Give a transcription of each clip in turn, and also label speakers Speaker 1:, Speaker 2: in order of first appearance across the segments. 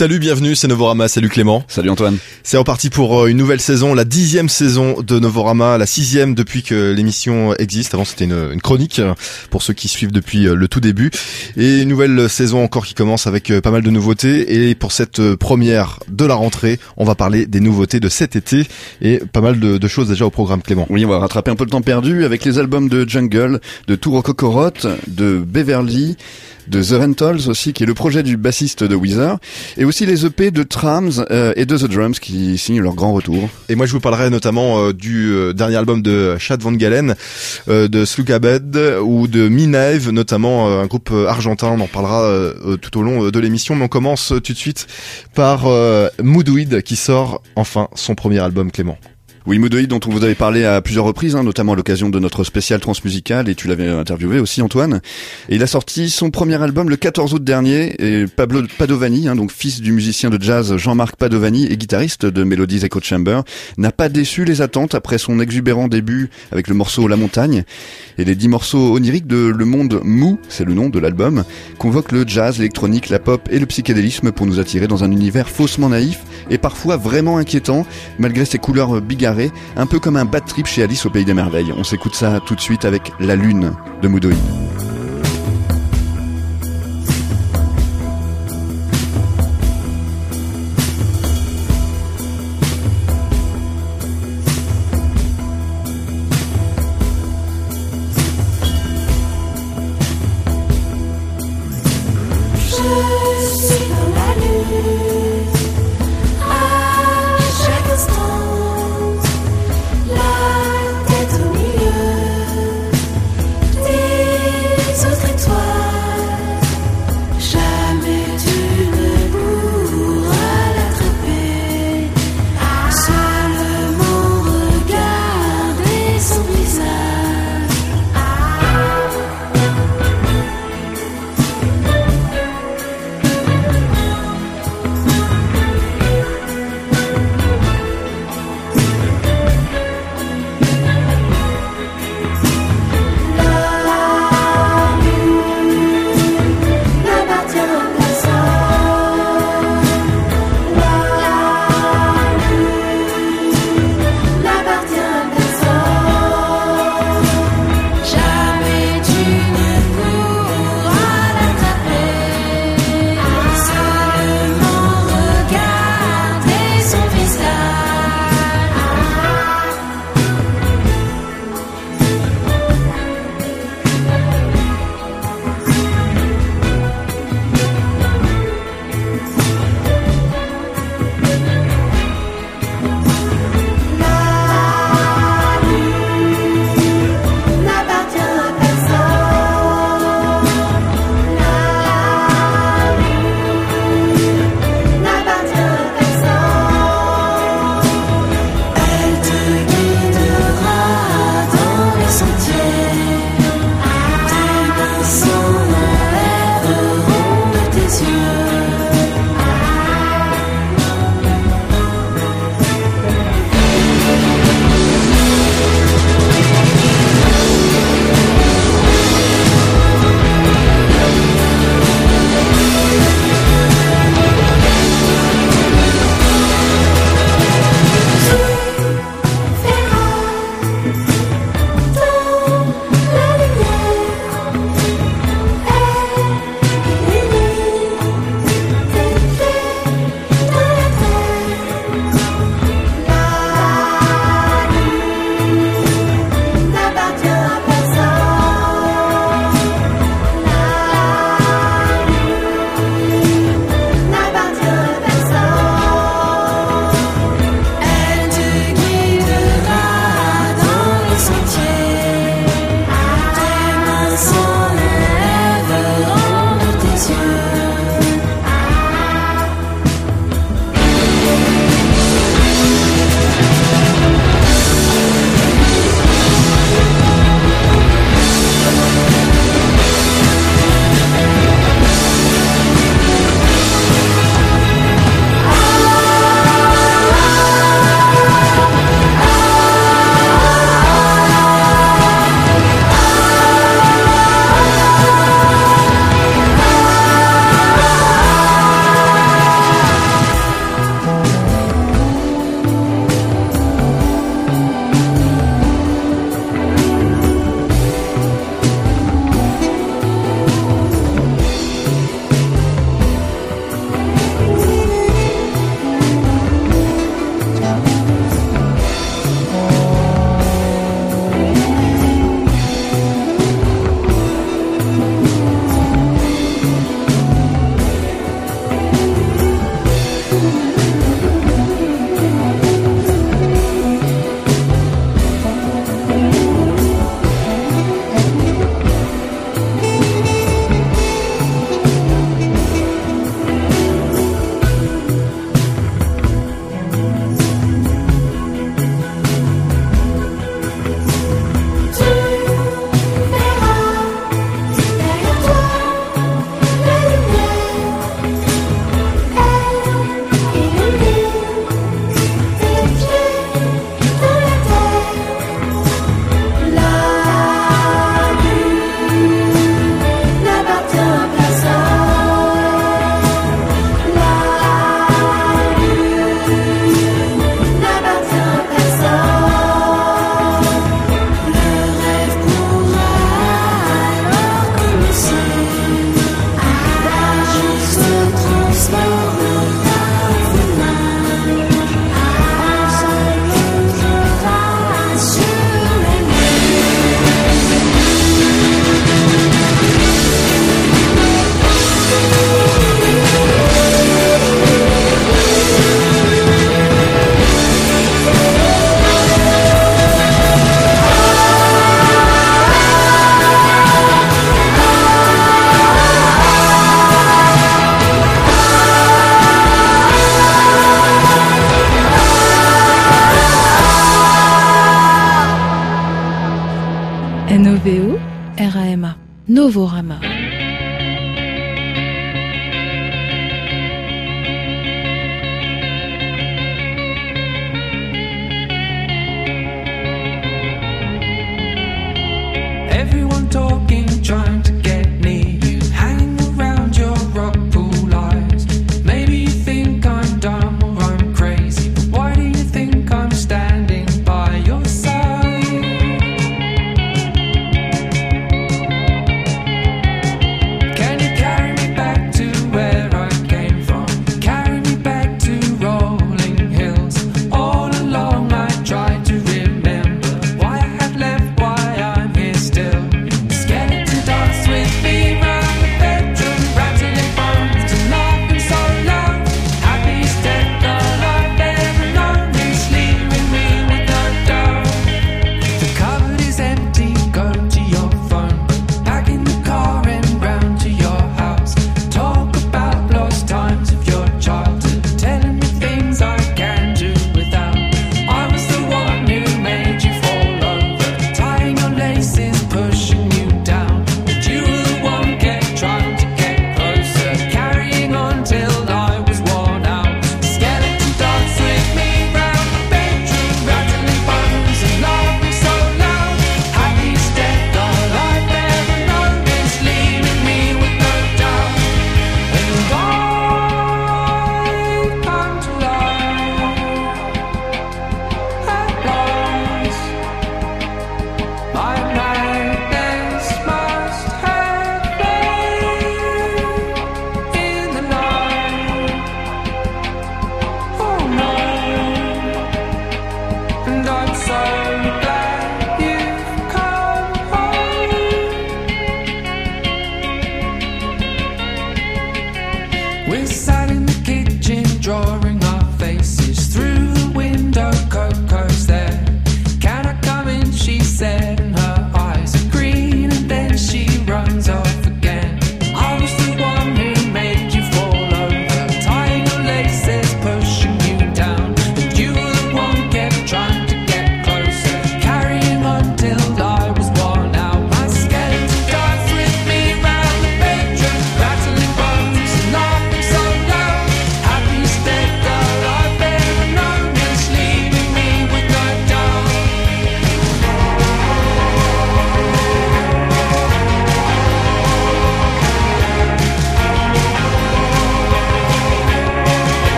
Speaker 1: Salut, bienvenue, c'est Novorama, salut Clément.
Speaker 2: Salut Antoine.
Speaker 1: C'est reparti pour euh, une nouvelle saison, la dixième saison de Novorama, la sixième depuis que l'émission existe. Avant c'était une, une, chronique euh, pour ceux qui suivent depuis euh, le tout début. Et une nouvelle saison encore qui commence avec pas mal de nouveautés. Et pour cette première de la rentrée, on va parler des nouveautés de cet été et pas mal de, de choses déjà au programme Clément.
Speaker 2: Oui, on va rattraper un peu le temps perdu avec les albums de Jungle, de Tour Cocorot, de Beverly, de The Rentals aussi, qui est le projet du bassiste de Weezer, et aussi les EP de Trams euh, et de The Drums qui signent leur grand retour.
Speaker 1: Et moi je vous parlerai notamment euh, du euh, dernier album de Chad Van Galen, de Slugabed ou de Minave, notamment un groupe argentin, on en parlera tout au long de l'émission, mais on commence tout de suite par Moodweed qui sort enfin son premier album Clément.
Speaker 2: Oui, Moodoïd, dont on vous avait parlé à plusieurs reprises, hein, notamment à l'occasion de notre spécial transmusical, et tu l'avais interviewé aussi, Antoine. Et il a sorti son premier album le 14 août dernier, et Pablo Padovani, hein, donc fils du musicien de jazz Jean-Marc Padovani et guitariste de Melodies Echo Chamber, n'a pas déçu les attentes après son exubérant début avec le morceau La Montagne. Et les dix morceaux oniriques de Le Monde Mou, c'est le nom de l'album, convoquent le jazz, l'électronique, la pop et le psychédélisme pour nous attirer dans un univers faussement naïf et parfois vraiment inquiétant, malgré ses couleurs bigarrées un peu comme un bad trip chez Alice au Pays des Merveilles. On s'écoute ça tout de suite avec La Lune de
Speaker 3: Moudoï.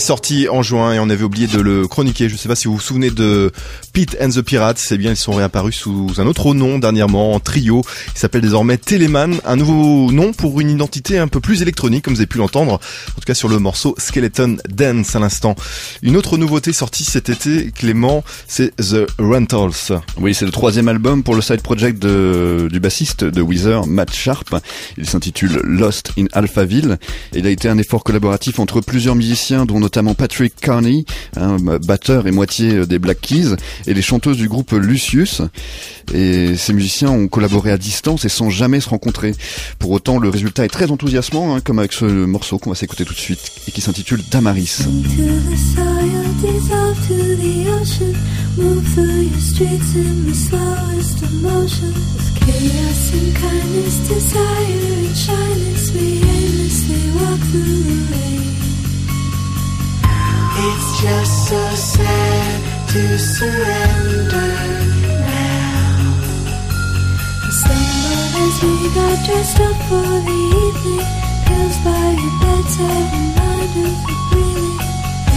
Speaker 3: Sorti en juin et on avait oublié de le chroniquer. Je sais pas si vous vous souvenez de Pete and the Pirates. C'est bien, ils sont réapparus sous un autre nom dernièrement, en trio. Il s'appelle désormais Teleman. Un nouveau nom pour une identité un peu plus électronique, comme vous avez pu l'entendre. En tout cas sur le morceau Skeleton Dance à l'instant. Une autre nouveauté sortie cet été, Clément, c'est The Rentals.
Speaker 2: Oui, c'est le troisième album pour le side project de, du bassiste de Weezer, Matt Sharp. Il s'intitule Lost in Alphaville. Il a été un effort collaboratif entre plusieurs musiciens, dont notamment Patrick Carney, batteur et moitié des Black Keys, et les chanteuses du groupe Lucius. Et ces musiciens ont collaboré à distance et sans jamais se rencontrer. Pour autant, le résultat est très enthousiasmant, hein, comme avec ce morceau qu'on va s'écouter tout de suite et qui s'intitule Damaris.
Speaker 4: It's just so sad to surrender now. Stumbled as we got dressed up for the evening. Pills by your bedside, reminders of breathing.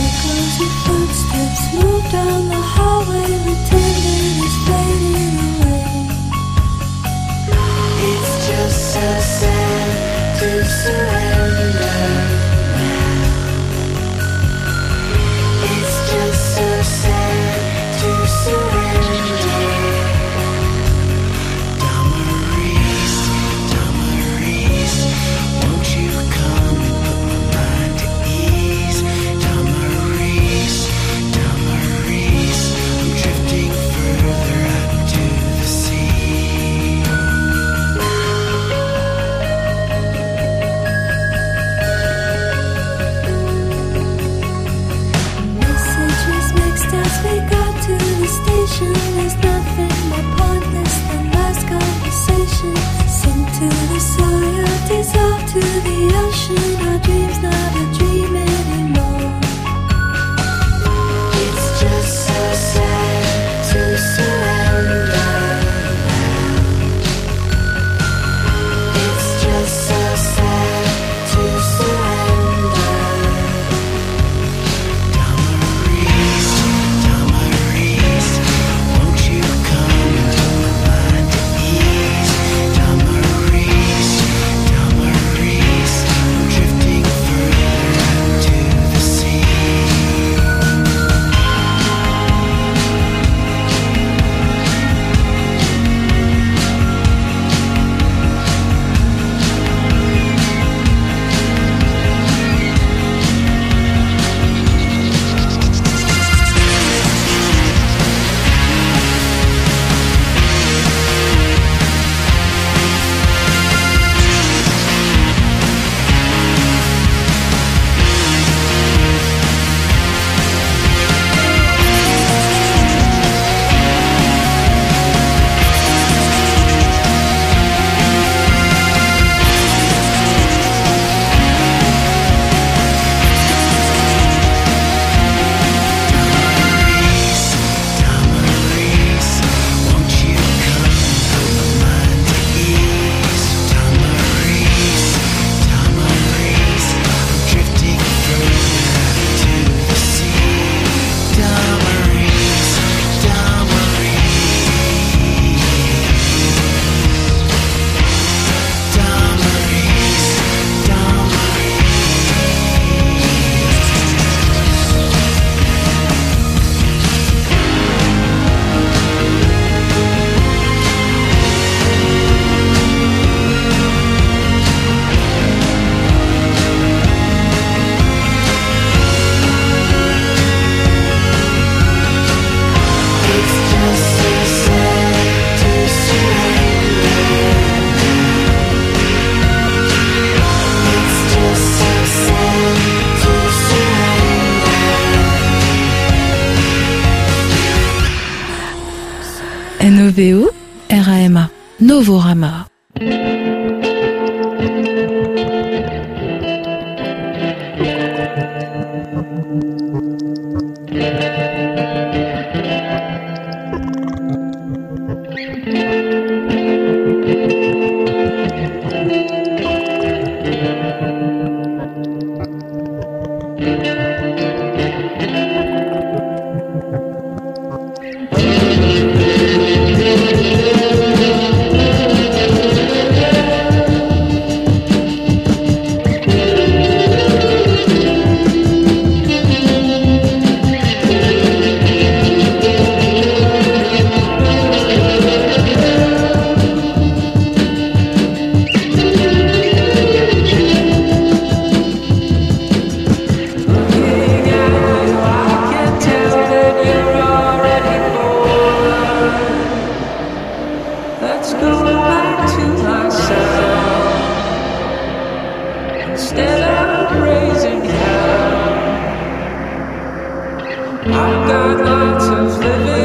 Speaker 4: Echoes of footsteps move down the hallway, fading away. It's just so sad to surrender. Novorama.
Speaker 3: the gods of living.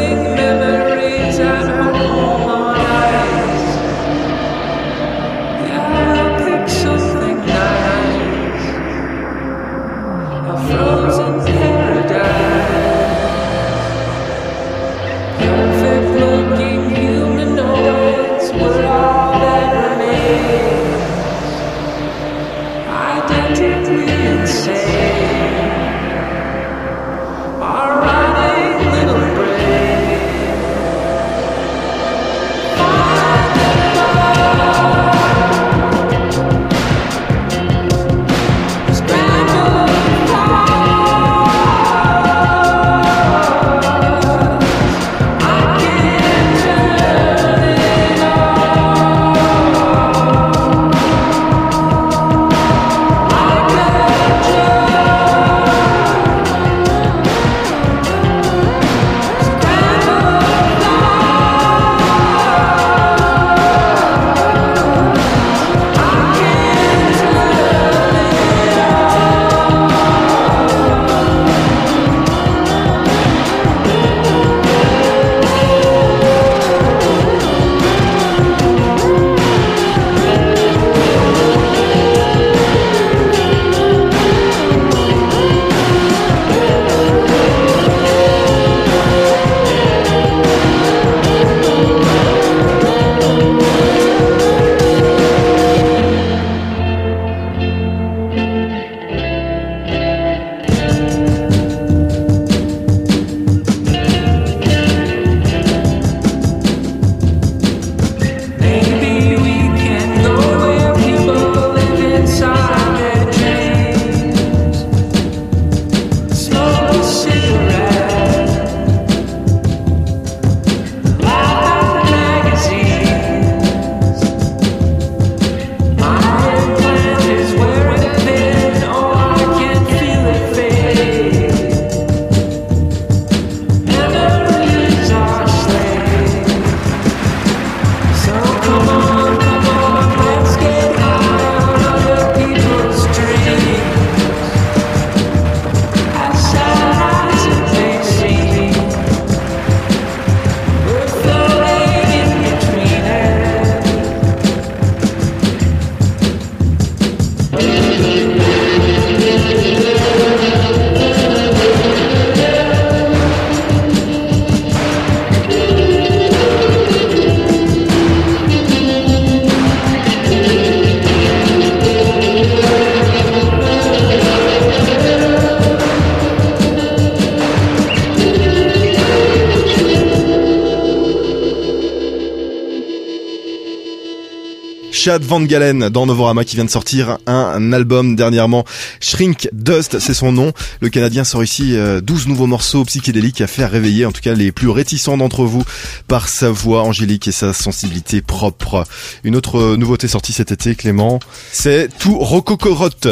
Speaker 1: Chad Van Galen dans Novorama qui vient de sortir un, album dernièrement. Shrink Dust, c'est son nom. Le Canadien sort ici euh, 12 nouveaux morceaux psychédéliques à faire réveiller en tout cas les plus réticents d'entre vous par sa voix angélique et sa sensibilité propre. Une autre euh, nouveauté sortie cet été, Clément, c'est tout Rococorotte.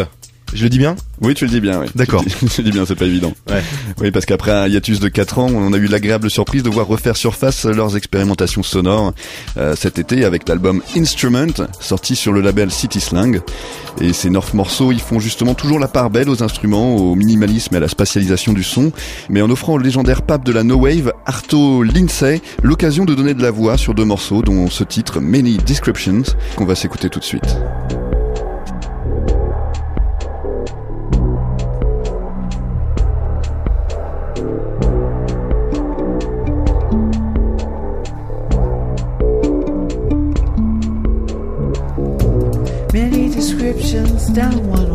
Speaker 1: Je le dis bien?
Speaker 2: Oui, tu le dis bien, oui.
Speaker 1: D'accord.
Speaker 2: Tu le dis- tu le dis bien, c'est pas évident.
Speaker 1: Ouais.
Speaker 2: Oui, parce qu'après un hiatus de 4 ans, on a eu l'agréable surprise de voir refaire surface leurs expérimentations sonores euh, cet été avec l'album Instrument, sorti sur le label City Slang. Et ces neuf morceaux, ils font justement toujours la part belle aux instruments, au minimalisme et à la spatialisation du son, mais en offrant au légendaire pape de la no wave, Arto Lindsay, l'occasion de donner de la voix sur deux morceaux, dont ce titre Many Descriptions, qu'on va s'écouter tout de suite.
Speaker 5: Down one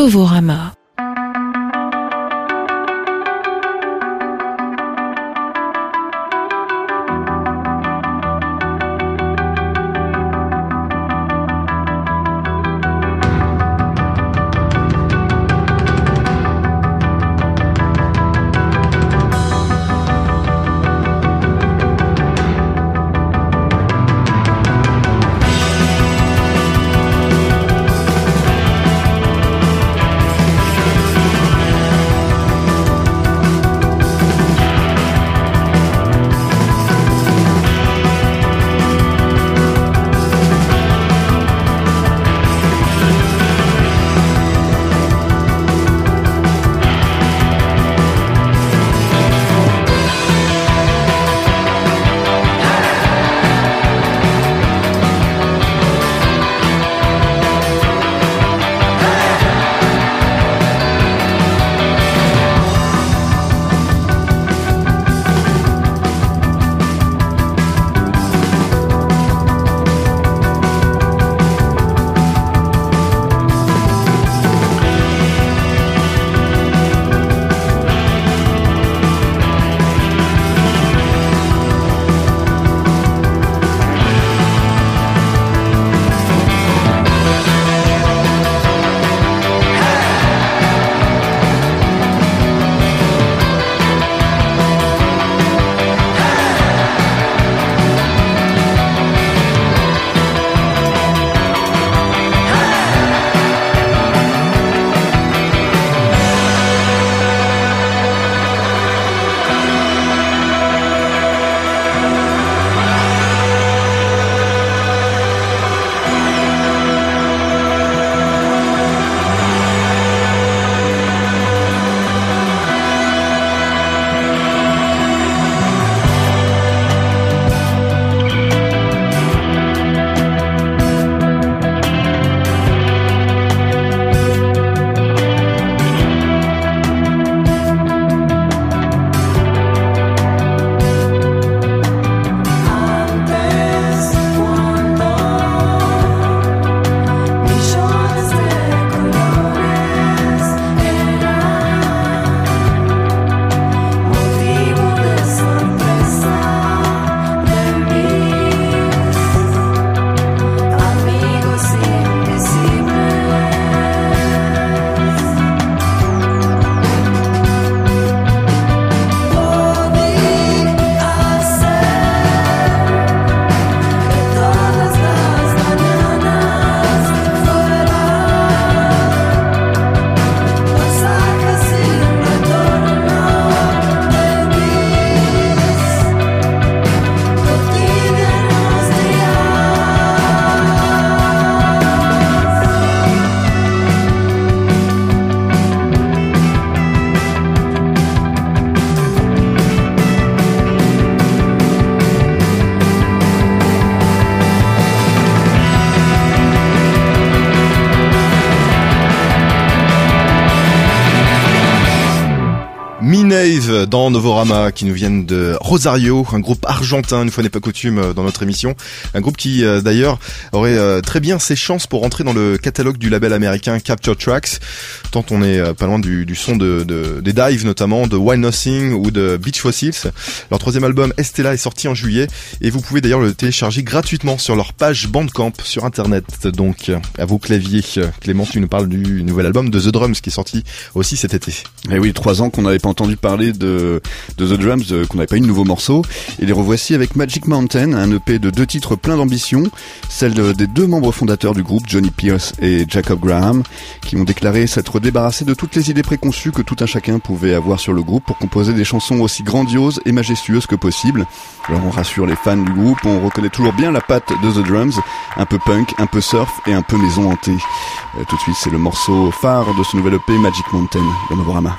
Speaker 4: Novorama.
Speaker 1: Dans Novorama qui nous viennent de Rosario, un groupe argentin, une fois n'est pas coutume euh, dans notre émission. Un groupe qui euh, d'ailleurs aurait euh, très bien ses chances pour rentrer dans le catalogue du label américain Capture Tracks, tant on est euh, pas loin du, son de, de- des Dives notamment, de Wild Nothing ou de Beach Fossils. Leur troisième album Estella est sorti en juillet et vous pouvez d'ailleurs le télécharger gratuitement sur leur page Bandcamp sur internet. Donc à vos claviers, Clément, tu nous parles du nouvel album de The Drums qui est sorti aussi cet été.
Speaker 3: Et oui, trois ans qu'on n'avait pas entendu parler de, The Drums, euh, qu'on n'avait pas eu de nouveaux morceaux. Et les revoici avec Magic Mountain, un EP de deux titres plein d'ambition, celle de- des deux membres fondateurs du groupe, Johnny Pierce et Jacob Graham, qui ont déclaré s'être débarrassés de toutes les idées préconçues que tout un chacun pouvait avoir sur le groupe pour composer des chansons aussi grandioses et majestueuses que possible. Alors on rassure les fans du groupe, on reconnaît toujours bien la patte de The Drums, un peu punk, un peu surf et un peu maison hantée. Euh, tout de suite, c'est le morceau phare de ce nouvel EP Magic Mountain dans Novorama.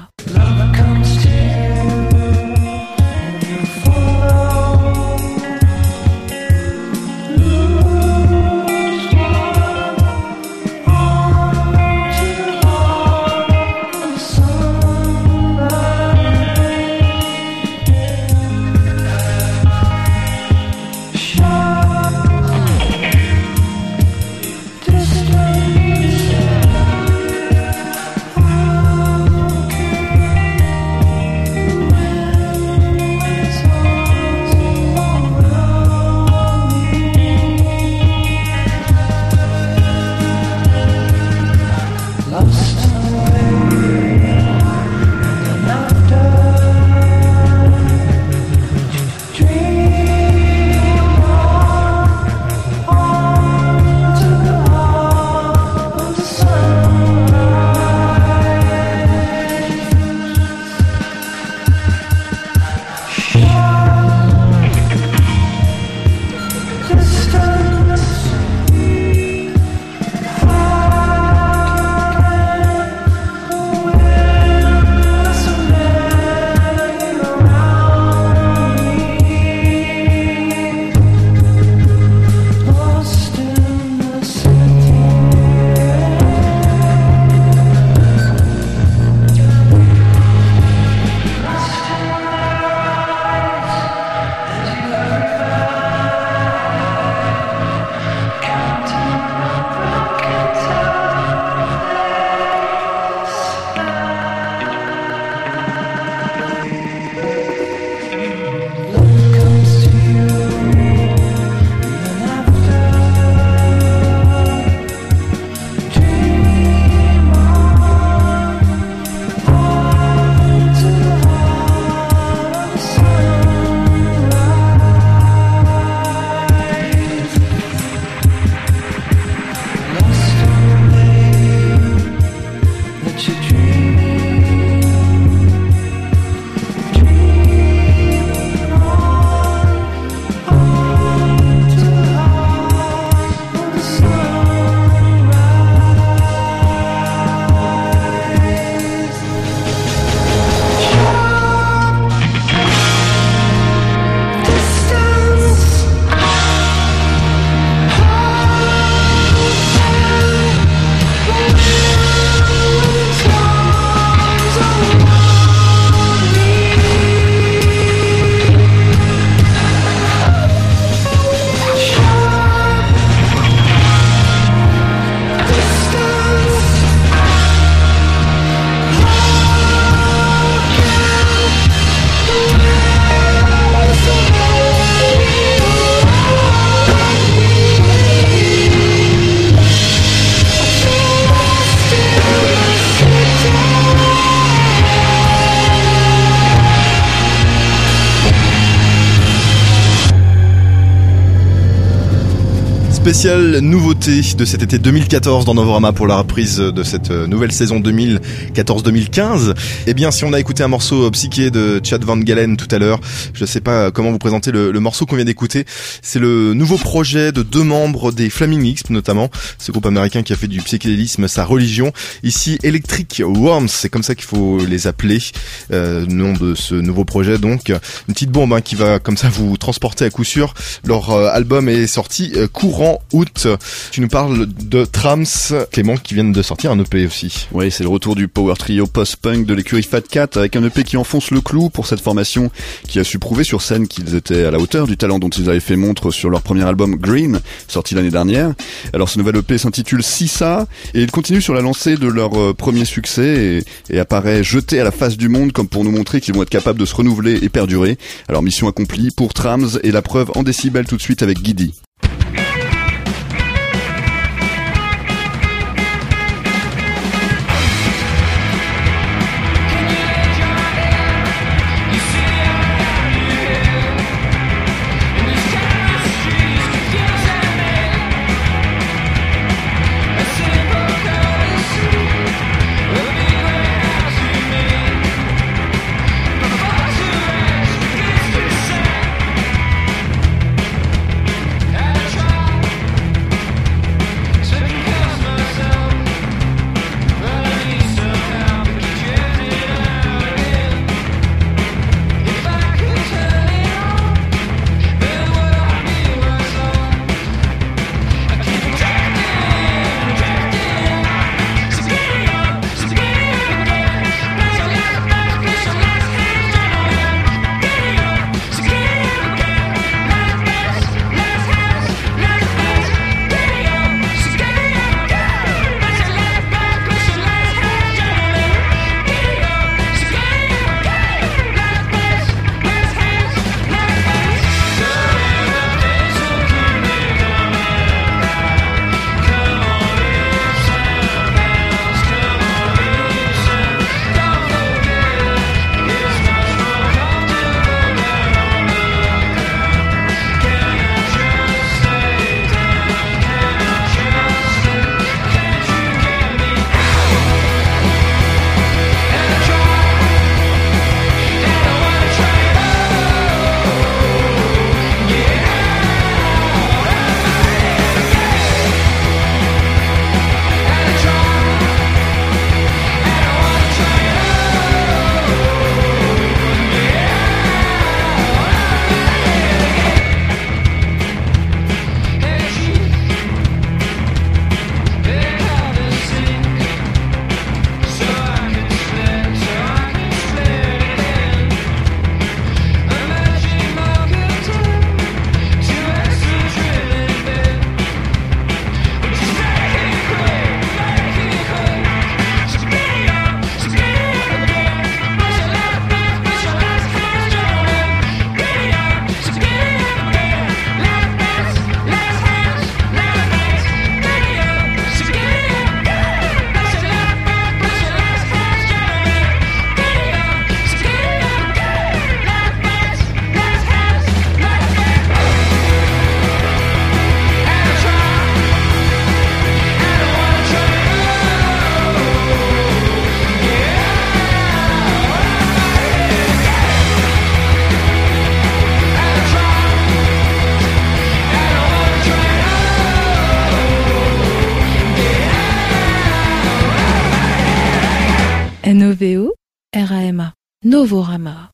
Speaker 1: Spéciale nouveauté de cet été 2014 dans Novorama pour la reprise de cette euh, nouvelle saison 2014-2015. Eh bien, si on a écouté un morceau psyché de Chad Van Galen tout à l'heure, je sais pas comment vous présenter le, morceau qu'on vient d'écouter. C'est le nouveau projet de deux membres des Flaming X, notamment ce groupe américain qui a fait du psychédélisme sa religion. Ici, Electric Worms, c'est comme ça qu'il faut les appeler. Euh, nom de ce nouveau projet, donc une petite bombe hein, qui va comme ça vous transporter à coup sûr. Leur euh, album est sorti euh, courant août. Tu nous parles de Trams, Clément, qui viennent de sortir un EP aussi.
Speaker 3: Oui, c'est le retour du power trio post-punk de l'écurie Fat Cat avec un EP qui enfonce le clou pour cette formation qui a su prouver sur scène qu'ils étaient à la hauteur du talent dont ils avaient fait montre sur leur premier album Green, sorti l'année dernière. Alors ce nouvel EP s'intitule Sissa et il continue sur la lancée de leur euh, premier succès et, et apparaît jeté à la face du monde comme pour nous montrer qu'ils vont être capables de se renouveler et perdurer. Alors mission accomplie pour Trams et la preuve en décibels tout de suite avec Guidi.
Speaker 4: Novorama.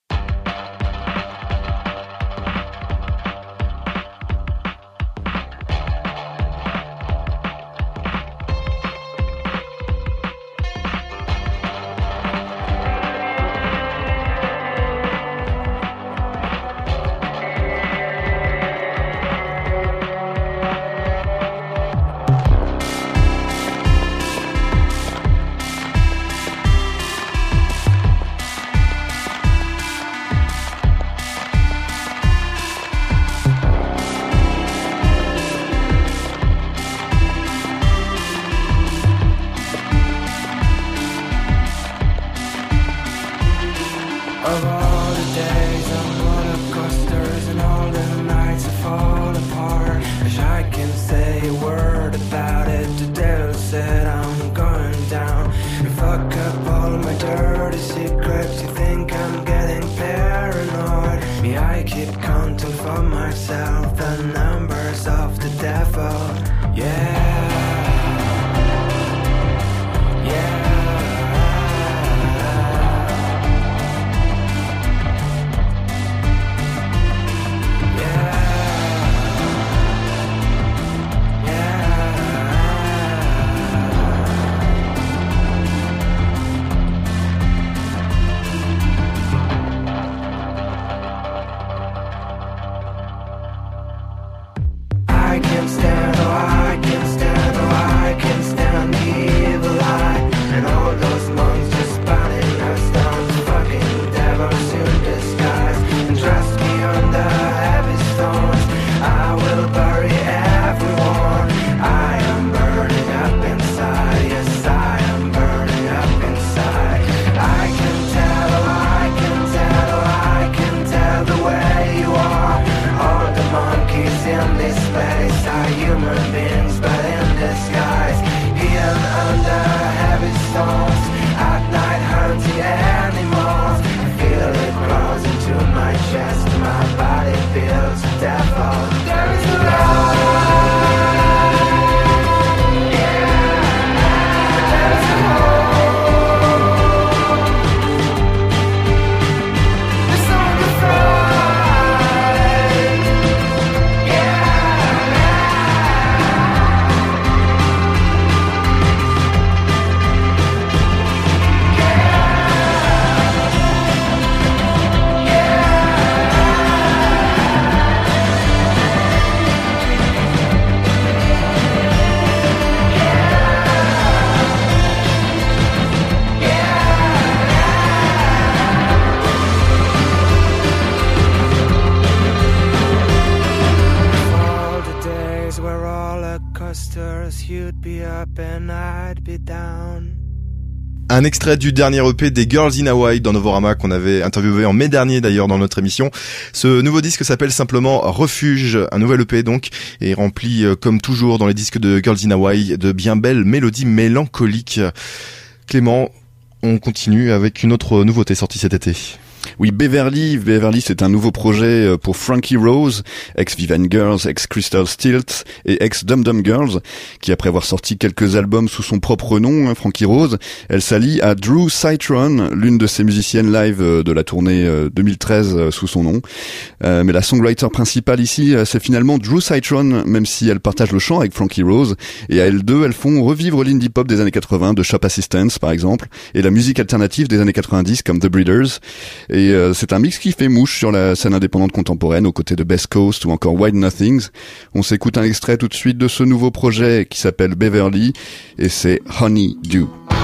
Speaker 1: Un extrait du dernier EP des Girls in Hawaii dans Novorama qu'on avait interviewé en mai dernier d'ailleurs dans notre émission. Ce nouveau disque s'appelle simplement Refuge, un nouvel EP donc, et rempli euh, comme toujours dans les disques de Girls in Hawaii de bien belles mélodies mélancoliques. Clément, on continue avec une autre nouveauté sortie cet été.
Speaker 2: Oui, Beverly, Beverly, c'est un nouveau projet euh, pour Frankie Rose, ex Vivan Girls, ex Crystal Stilt et ex Dum Dum Girls, qui après avoir sorti quelques albums sous son propre nom, hein, Frankie Rose, elle s'allie à Drew Citron, l'une de ses musiciennes live euh, de la tournée euh, 2013 euh, sous son nom. Mais la songwriter principale ici, c'est finalement Drew Citron, même si elle partage le chant avec Frankie Rose. Et à elles deux, elles font revivre l'indie pop des années 80, de Shop Assistance par exemple, et la musique alternative des années 90 comme The Breeders. Euh, c'est un mix qui fait mouche sur la scène indépendante contemporaine aux côtés de Best Coast ou encore Wild Nothings. On s'écoute un extrait tout de suite de ce nouveau projet qui s'appelle Beverly et c'est Honey Dew.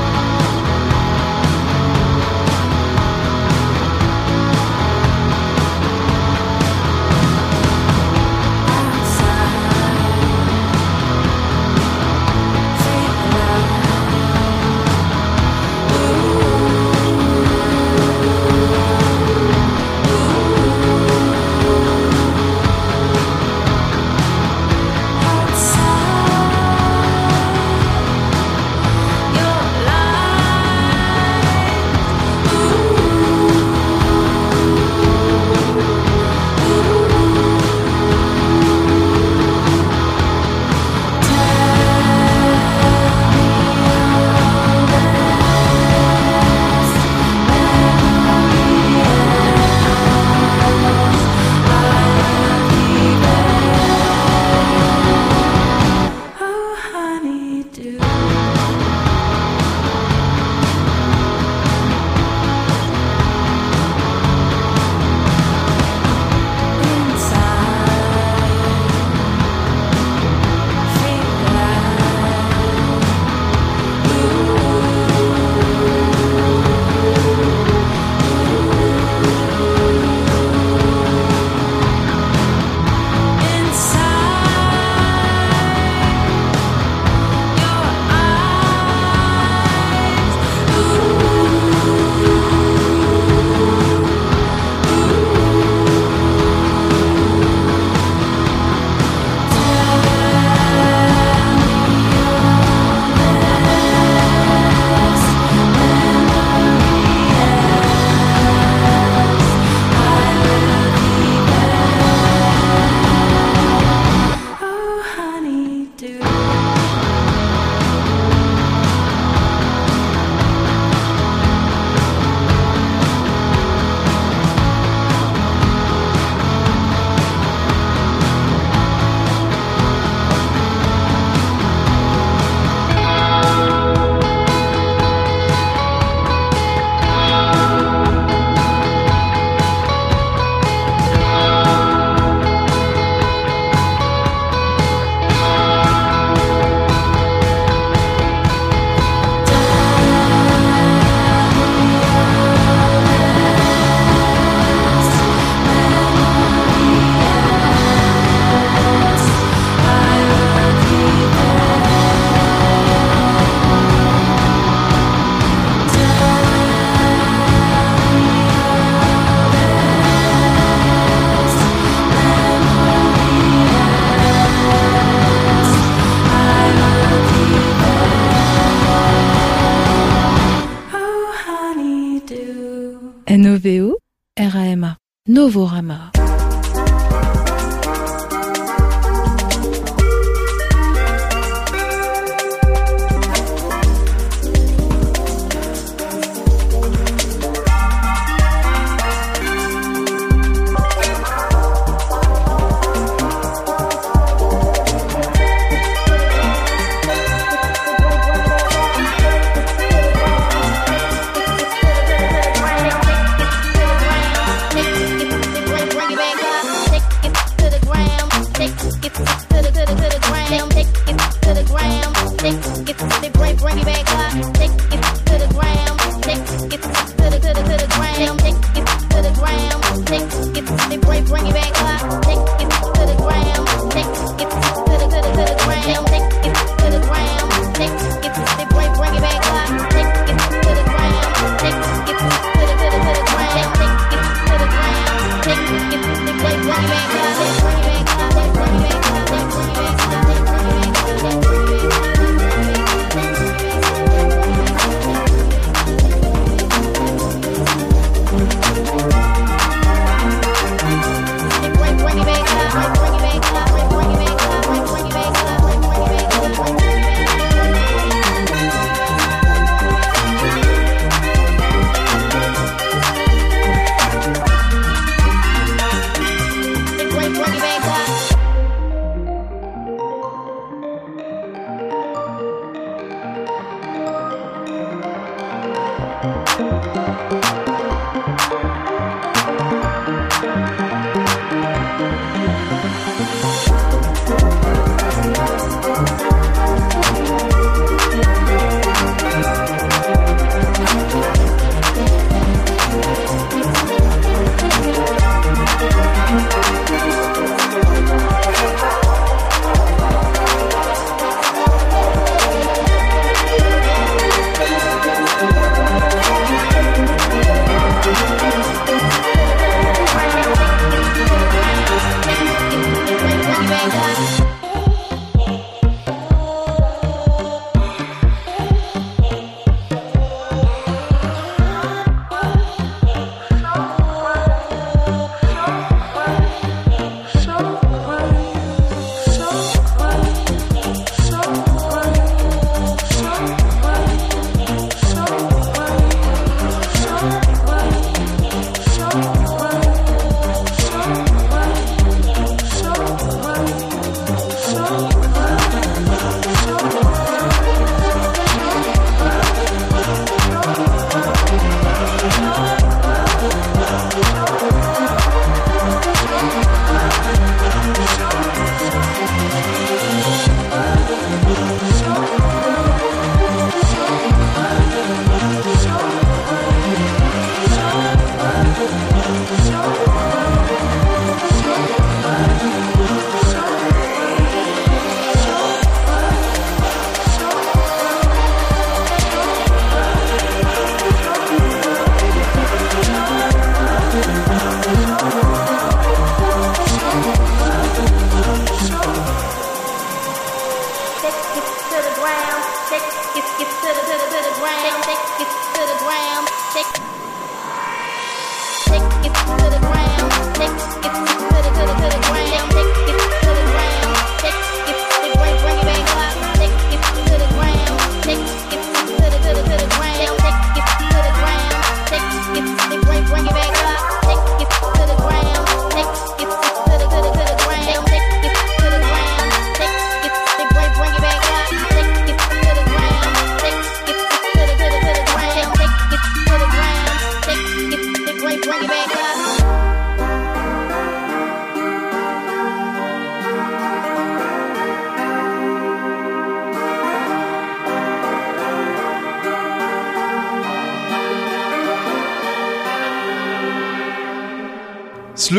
Speaker 4: Novorama.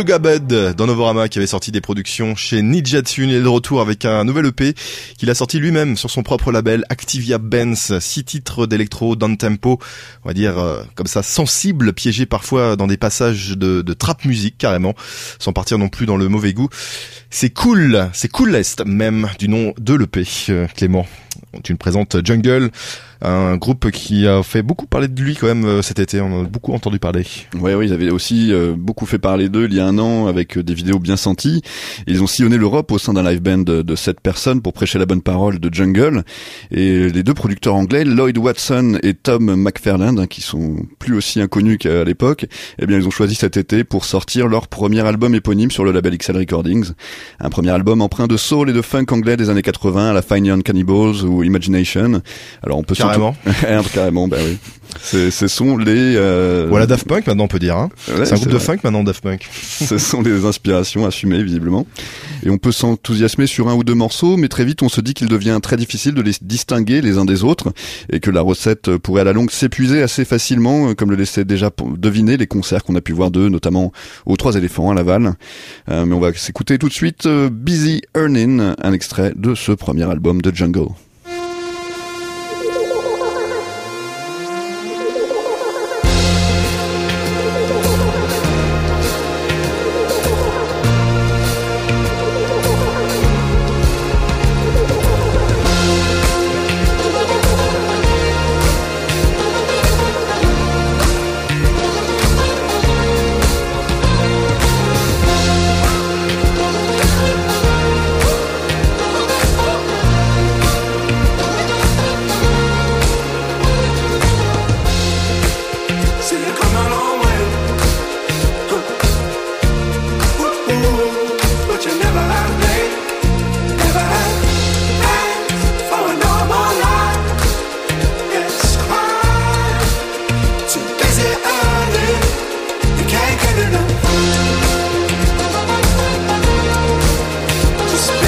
Speaker 1: Slugabed dans Novorama qui avait sorti des productions chez Nijatsun et est de retour avec un nouvel EP qu'il a sorti lui-même sur son propre label Activia Benz, six titres d'électro down tempo, on va dire euh, comme ça sensible, piégé parfois dans des passages de, trap musique carrément, sans partir non plus dans le mauvais goût. C'est cool, c'est coolest même du nom de l'EP, euh, Clément. tu nous présentes Jungle, un groupe qui a fait beaucoup parler de lui quand même euh, cet été. On en a beaucoup entendu parler.
Speaker 2: Ouais, oui, ils avaient aussi euh, beaucoup fait parler d'eux il y a un an avec euh, des vidéos bien senties. Ils ont sillonné l'Europe au sein d'un live band de, de sept personnes pour prêcher la bonne parole de Jungle. Et les deux producteurs anglais, Lloyd Watson et Tom McFarland, hein, qui sont plus aussi inconnus qu'à l'époque, eh bien, ils ont choisi cet été pour sortir leur premier album éponyme sur le label XL Recordings. Un premier album empreint de soul et de funk anglais des années 80 à la Fine Young Cannibals ou Imagination. Alors on peut
Speaker 1: Carrément.
Speaker 2: carrément, bah oui. Ce sont les. euh,
Speaker 1: Voilà Daft Punk maintenant on peut dire. Hein.
Speaker 2: ouais,
Speaker 1: c'est un groupe de funk maintenant Daft Punk.
Speaker 2: Ce sont des inspirations assumées visiblement. Et on peut s'enthousiasmer sur un ou deux morceaux, mais très vite on se dit qu'il devient très difficile de les distinguer les uns des autres et que la recette pourrait à la longue s'épuiser assez facilement, euh, comme le laissaient déjà deviner les concerts qu'on a pu voir d'eux, notamment aux Trois éléphants à Laval. Euh, mais on va s'écouter tout de suite euh, Busy Earning, un extrait de ce premier album de Jungle.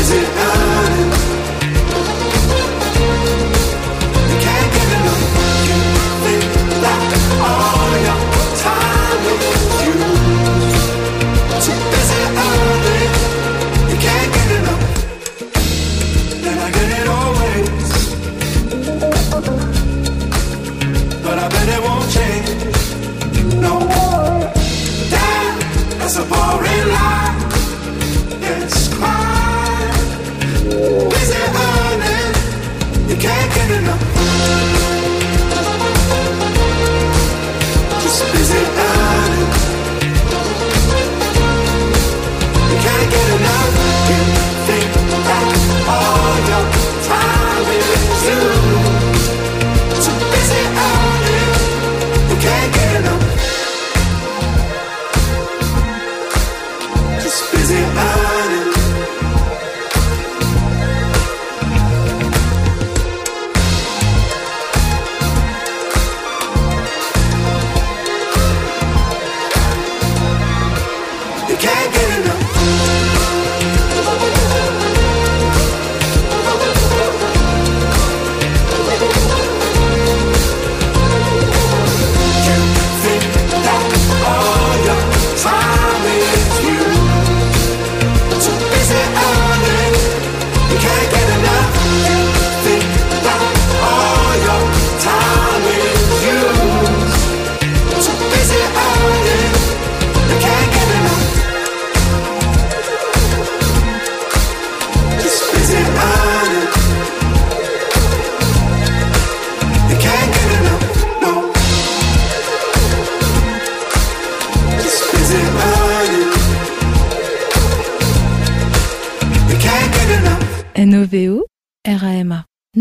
Speaker 3: Just busy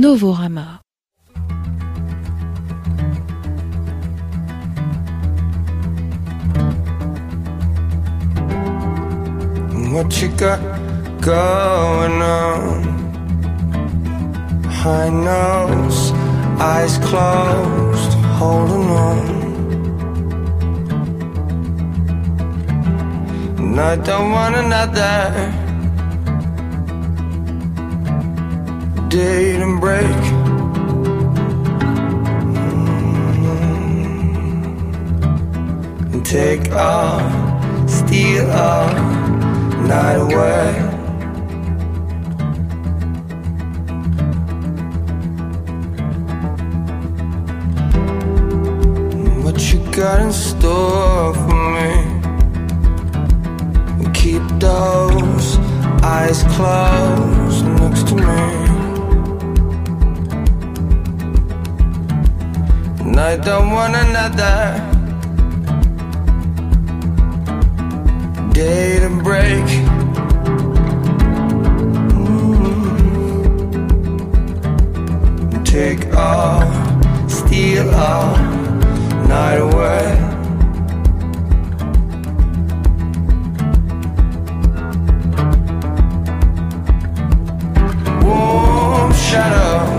Speaker 6: Novorama.
Speaker 7: What you got going on? Behind nose, eyes closed, holding on. And I don't want another and break. Mm. And take all, steal all night away. What you got in store for me? Keep those eyes closed next to me.
Speaker 3: And I don't want another day to break. Mm. Take all, steal all, night away. shadow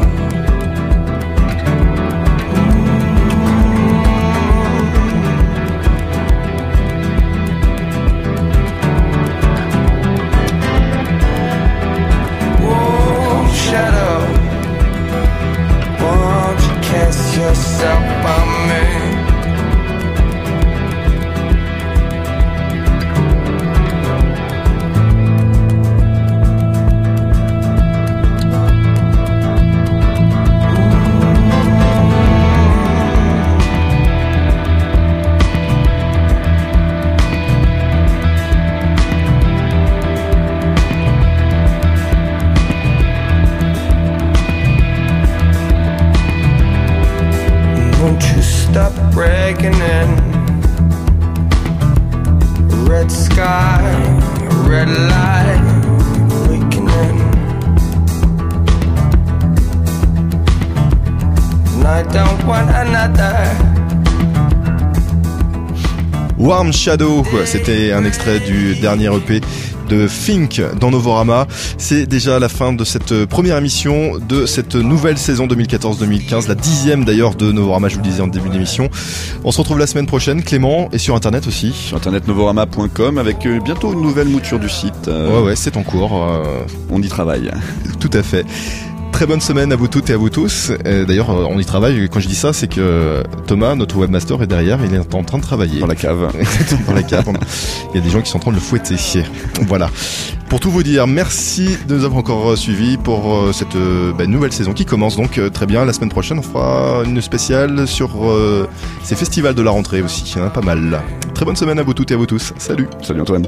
Speaker 3: Shadow,
Speaker 1: c'était un extrait du dernier EP de Fink dans Novorama. C'est déjà la fin de cette première émission de cette nouvelle saison 2014-2015, la dixième d'ailleurs de Novorama, je vous le disais en début d'émission. On se retrouve la semaine prochaine, Clément, et sur internet aussi.
Speaker 2: Sur internet novorama.com avec euh, bientôt une nouvelle mouture du site. Euh,
Speaker 1: Ouais ouais, c'est en cours, euh,
Speaker 2: On y travaille.
Speaker 1: tout à fait. Très bonne semaine à vous toutes et à vous tous. Euh, D'ailleurs, euh, on y travaille. Quand je dis ça, c'est que Thomas, notre webmaster, est derrière. Il est en train de travailler.
Speaker 2: Dans la cave.
Speaker 1: dans la cave. Il y a des gens qui sont en train de le fouetter. Voilà. Pour tout vous dire, merci de nous avoir encore euh, suivis pour cette bah, nouvelle saison qui commence donc très bien. La semaine prochaine, on fera une spéciale sur euh, ces festivals de la rentrée aussi. Il y en a pas mal. Très bonne semaine à vous toutes et à vous tous. Salut.
Speaker 2: Salut Antoine.